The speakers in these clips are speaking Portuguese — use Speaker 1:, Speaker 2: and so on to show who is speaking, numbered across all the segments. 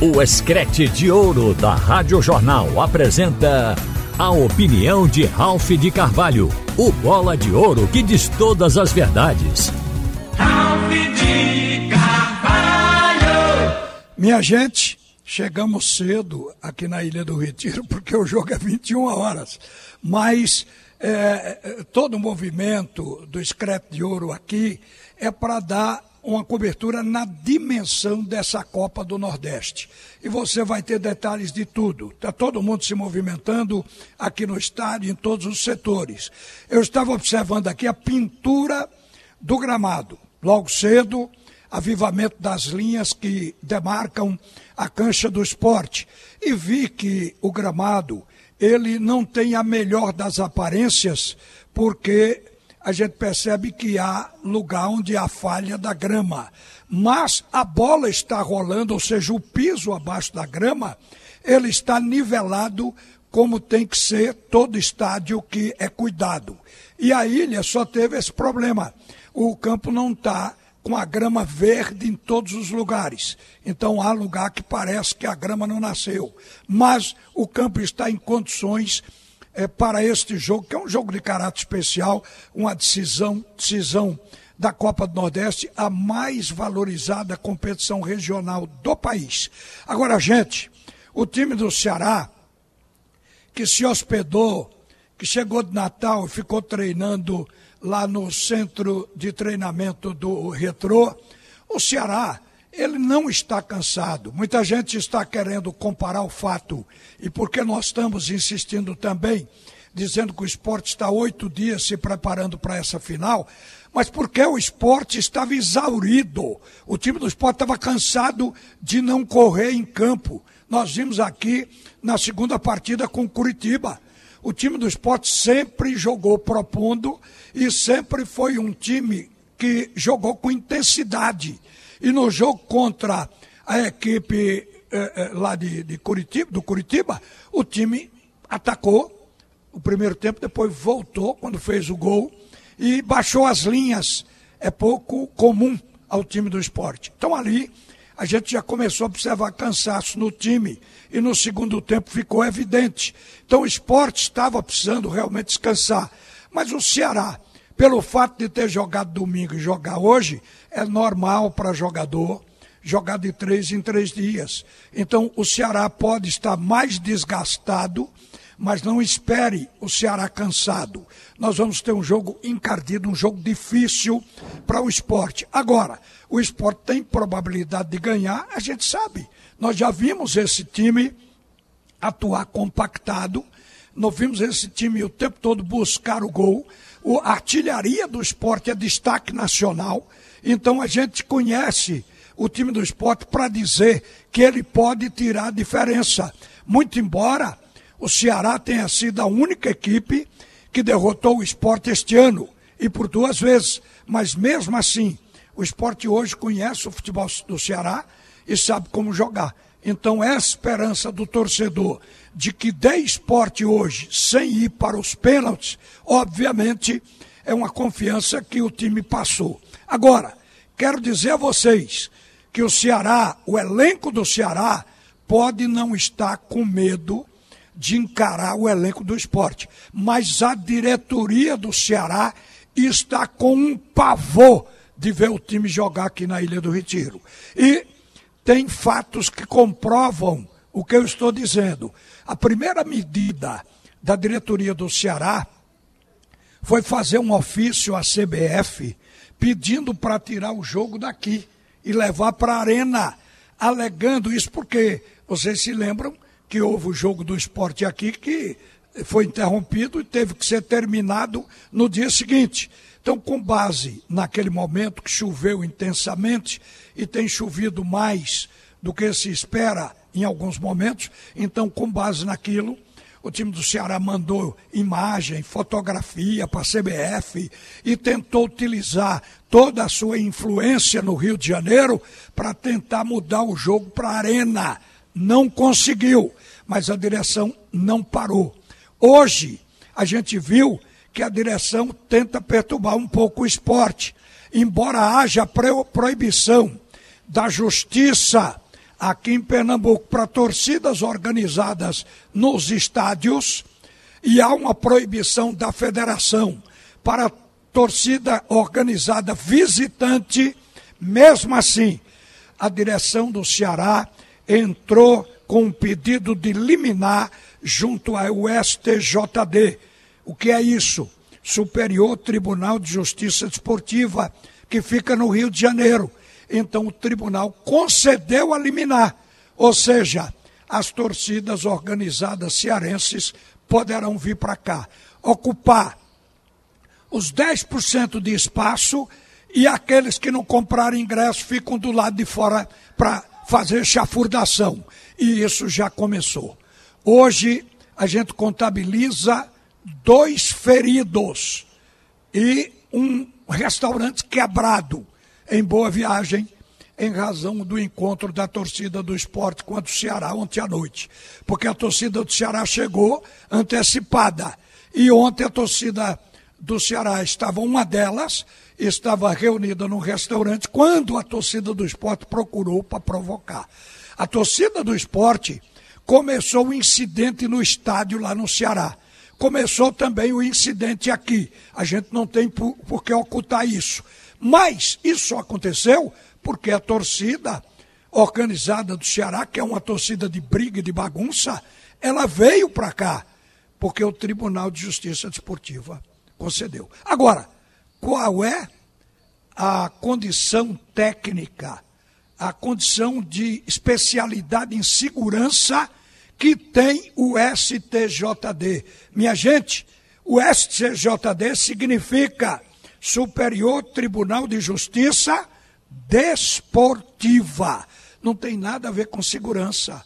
Speaker 1: O Escrete de Ouro da Rádio Jornal apresenta a opinião de Ralph de Carvalho, o bola de ouro que diz todas as verdades.
Speaker 2: Ralph de Carvalho!
Speaker 3: Minha gente, chegamos cedo aqui na Ilha do Retiro, porque o jogo é 21 horas. Mas é, todo o movimento do Escrete de Ouro aqui é para dar uma cobertura na dimensão dessa Copa do Nordeste. E você vai ter detalhes de tudo. Está todo mundo se movimentando aqui no estádio, em todos os setores. Eu estava observando aqui a pintura do gramado. Logo cedo, avivamento das linhas que demarcam a cancha do esporte. E vi que o gramado, ele não tem a melhor das aparências, porque a gente percebe que há lugar onde há falha da grama. Mas a bola está rolando, ou seja, o piso abaixo da grama, ele está nivelado como tem que ser todo estádio que é cuidado. E a ilha só teve esse problema. O campo não está com a grama verde em todos os lugares. Então há lugar que parece que a grama não nasceu. Mas o campo está em condições é, para este jogo, que é um jogo de caráter especial, uma decisão, decisão da Copa do Nordeste, a mais valorizada competição regional do país. Agora, gente, o time do Ceará, que se hospedou, que chegou de Natal e ficou treinando lá no centro de treinamento do Retrô, o Ceará ele não está cansado. Muita gente está querendo comparar o fato, e porque nós estamos insistindo também, dizendo que o esporte está oito dias se preparando para essa final, mas porque o esporte estava exaurido. O time do esporte estava cansado de não correr em campo. Nós vimos aqui na segunda partida com Curitiba. O time do esporte sempre jogou propondo e sempre foi um time que jogou com intensidade. E no jogo contra a equipe eh, eh, lá de, de Curitiba, do Curitiba, o time atacou o primeiro tempo, depois voltou quando fez o gol e baixou as linhas. É pouco comum ao time do esporte. Então ali a gente já começou a observar cansaço no time e no segundo tempo ficou evidente. Então o esporte estava precisando realmente descansar. Mas o Ceará, pelo fato de ter jogado domingo e jogar hoje, é normal para jogador jogar de três em três dias. Então, o Ceará pode estar mais desgastado, mas não espere o Ceará cansado. Nós vamos ter um jogo encardido, um jogo difícil para o esporte. Agora, o esporte tem probabilidade de ganhar, a gente sabe. Nós já vimos esse time atuar compactado, nós vimos esse time o tempo todo buscar o gol. A artilharia do esporte é destaque nacional. Então a gente conhece o time do esporte para dizer que ele pode tirar a diferença. Muito embora o Ceará tenha sido a única equipe que derrotou o esporte este ano, e por duas vezes. Mas mesmo assim, o esporte hoje conhece o futebol do Ceará e sabe como jogar. Então, é a esperança do torcedor de que dê esporte hoje sem ir para os pênaltis, obviamente, é uma confiança que o time passou. Agora, quero dizer a vocês que o Ceará, o elenco do Ceará, pode não estar com medo de encarar o elenco do esporte, mas a diretoria do Ceará está com um pavor de ver o time jogar aqui na Ilha do Retiro. E tem fatos que comprovam o que eu estou dizendo. A primeira medida da diretoria do Ceará foi fazer um ofício à CBF pedindo para tirar o jogo daqui e levar para a arena, alegando isso porque vocês se lembram que houve o jogo do esporte aqui que foi interrompido e teve que ser terminado no dia seguinte. Então, com base naquele momento que choveu intensamente e tem chovido mais do que se espera em alguns momentos, então, com base naquilo, o time do Ceará mandou imagem, fotografia para a CBF e tentou utilizar toda a sua influência no Rio de Janeiro para tentar mudar o jogo para a Arena. Não conseguiu, mas a direção não parou. Hoje, a gente viu que a direção tenta perturbar um pouco o esporte. Embora haja proibição da justiça aqui em Pernambuco para torcidas organizadas nos estádios e há uma proibição da federação para torcida organizada visitante. Mesmo assim, a direção do Ceará entrou com um pedido de liminar junto ao STJD. O que é isso? Superior Tribunal de Justiça Desportiva, que fica no Rio de Janeiro. Então o tribunal concedeu a liminar, ou seja, as torcidas organizadas cearenses poderão vir para cá, ocupar os 10% de espaço e aqueles que não comprarem ingresso ficam do lado de fora para fazer chafurdação. E isso já começou. Hoje a gente contabiliza dois feridos e um restaurante quebrado em Boa Viagem, em razão do encontro da torcida do esporte contra o Ceará ontem à noite. Porque a torcida do Ceará chegou antecipada. E ontem a torcida do Ceará estava, uma delas, estava reunida num restaurante quando a torcida do esporte procurou para provocar. A torcida do esporte começou o um incidente no estádio lá no Ceará. Começou também o incidente aqui. A gente não tem por, por que ocultar isso. Mas isso aconteceu porque a torcida organizada do Ceará, que é uma torcida de briga e de bagunça, ela veio para cá porque o Tribunal de Justiça Desportiva concedeu. Agora, qual é a condição técnica, a condição de especialidade em segurança que tem o STJD? Minha gente, o STJD significa Superior Tribunal de Justiça Desportiva. Não tem nada a ver com segurança.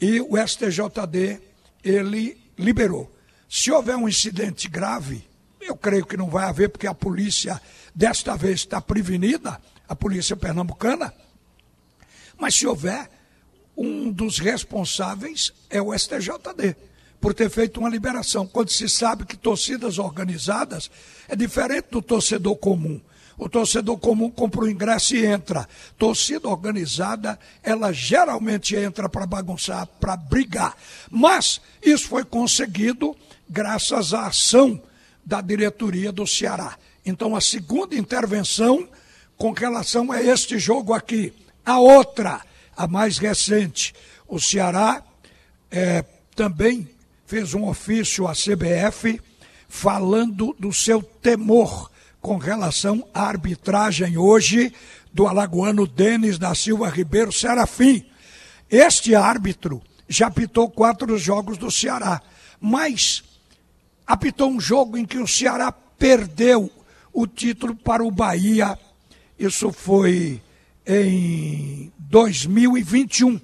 Speaker 3: E o STJD, ele liberou. Se houver um incidente grave, eu creio que não vai haver, porque a polícia desta vez está prevenida, a polícia pernambucana. Mas se houver, um dos responsáveis é o STJD por ter feito uma liberação, quando se sabe que torcidas organizadas é diferente do torcedor comum. O torcedor comum compra o ingresso e entra. Torcida organizada, ela geralmente entra para bagunçar, para brigar. Mas isso foi conseguido graças à ação da diretoria do Ceará. Então, a segunda intervenção com relação a este jogo aqui. A outra, a mais recente, o Ceará é, também fez um ofício à CBF falando do seu temor com relação à arbitragem hoje do alagoano Denis da Silva Ribeiro Serafim. Este árbitro já apitou quatro jogos do Ceará, mas apitou um jogo em que o Ceará perdeu o título para o Bahia. Isso foi em 2021.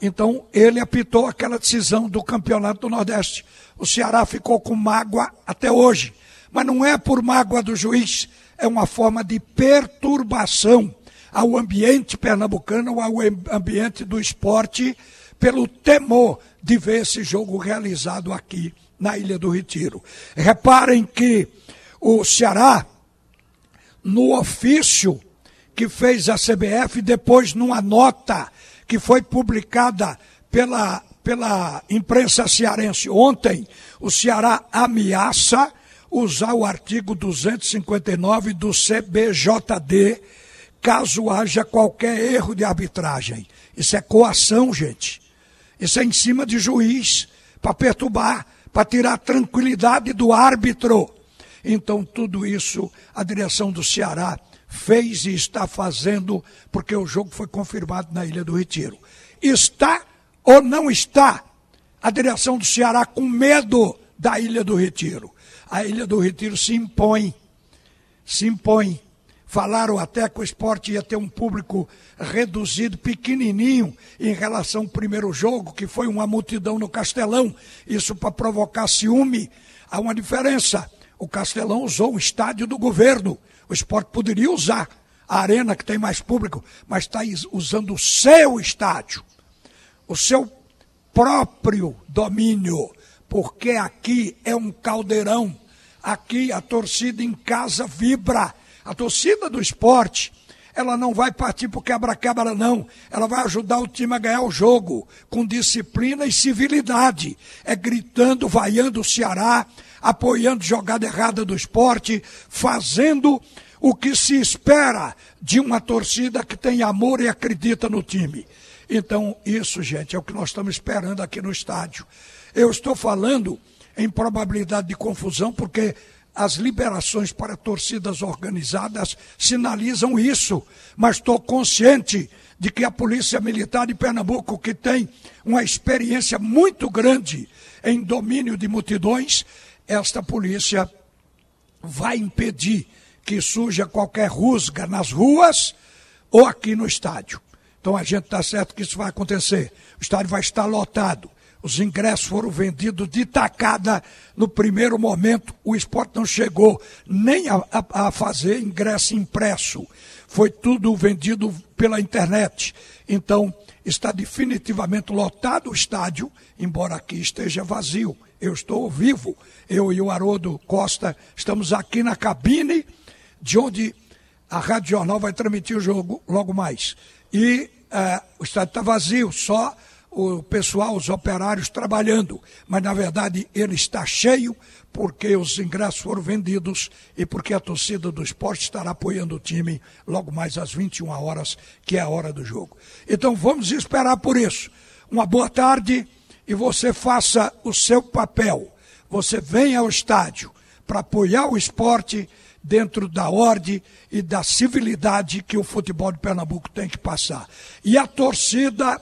Speaker 3: Então, ele apitou aquela decisão do Campeonato do Nordeste. O Ceará ficou com mágoa até hoje. Mas não é por mágoa do juiz, é uma forma de perturbação ao ambiente pernambucano, ao ambiente do esporte, pelo temor de ver esse jogo realizado aqui na Ilha do Retiro. Reparem que o Ceará, no ofício que fez a CBF, depois numa nota que foi publicada pela, pela imprensa cearense ontem, o Ceará ameaça usar o artigo 259 do CBJD caso haja qualquer erro de arbitragem. Isso é coação, gente. Isso é em cima de juiz, para perturbar, para tirar a tranquilidade do árbitro. Então, tudo isso a direção do Ceará fez e está fazendo, porque o jogo foi confirmado na Ilha do Retiro. Está ou não está a direção do Ceará com medo da Ilha do Retiro? A Ilha do Retiro se impõe, se impõe. Falaram até que o esporte ia ter um público reduzido, pequenininho, em relação ao primeiro jogo, que foi uma multidão no Castelão. Isso para provocar ciúme. Há uma diferença. O Castelão usou o estádio do governo. O esporte poderia usar a arena que tem mais público, mas está usando o seu estádio, o seu próprio domínio, porque aqui é um caldeirão. Aqui a torcida em casa vibra. A torcida do esporte, ela não vai partir para o quebra-quebra, não. Ela vai ajudar o time a ganhar o jogo, com disciplina e civilidade. É gritando, vaiando o Ceará, apoiando jogada errada do esporte, fazendo o que se espera de uma torcida que tem amor e acredita no time. Então, isso, gente, é o que nós estamos esperando aqui no estádio. Eu estou falando em probabilidade de confusão porque as liberações para torcidas organizadas sinalizam isso, mas estou consciente de que a Polícia Militar de Pernambuco, que tem uma experiência muito grande em domínio de multidões, esta polícia vai impedir que surja qualquer rusga nas ruas ou aqui no estádio. Então a gente está certo que isso vai acontecer. O estádio vai estar lotado. Os ingressos foram vendidos de tacada no primeiro momento. O esporte não chegou nem a, a, a fazer ingresso impresso. Foi tudo vendido pela internet. Então, está definitivamente lotado o estádio, embora aqui esteja vazio. Eu estou vivo. Eu e o Haroldo Costa estamos aqui na cabine, de onde a Rádio Jornal vai transmitir o jogo logo mais. E uh, o estádio está vazio, só o pessoal, os operários trabalhando, mas na verdade ele está cheio porque os ingressos foram vendidos e porque a torcida do esporte estará apoiando o time logo mais às 21 horas, que é a hora do jogo. Então vamos esperar por isso. Uma boa tarde e você faça o seu papel. Você venha ao estádio para apoiar o esporte dentro da ordem e da civilidade que o futebol de Pernambuco tem que passar. E a torcida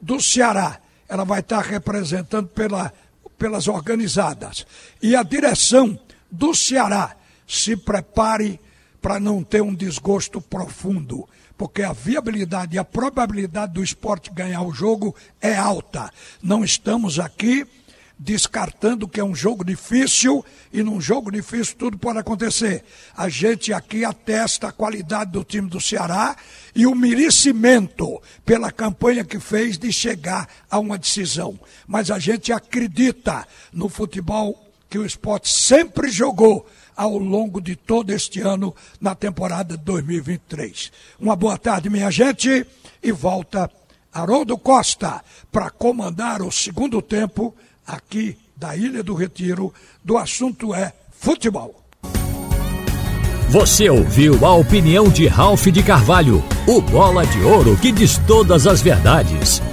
Speaker 3: do Ceará. Ela vai estar representando pela, pelas organizadas. E a direção do Ceará se prepare para não ter um desgosto profundo, porque a viabilidade e a probabilidade do esporte ganhar o jogo é alta. Não estamos aqui descartando que é um jogo difícil e num jogo difícil tudo pode acontecer. A gente aqui atesta a qualidade do time do Ceará e o merecimento pela campanha que fez de chegar a uma decisão. Mas a gente acredita no futebol que o esporte sempre jogou ao longo de todo este ano na temporada de 2023. Uma boa tarde, minha gente, e volta Haroldo Costa para comandar o segundo tempo aqui da Ilha do Retiro, do assunto é futebol.
Speaker 1: Você ouviu a opinião de Ralph de Carvalho, o bola de ouro que diz todas as verdades.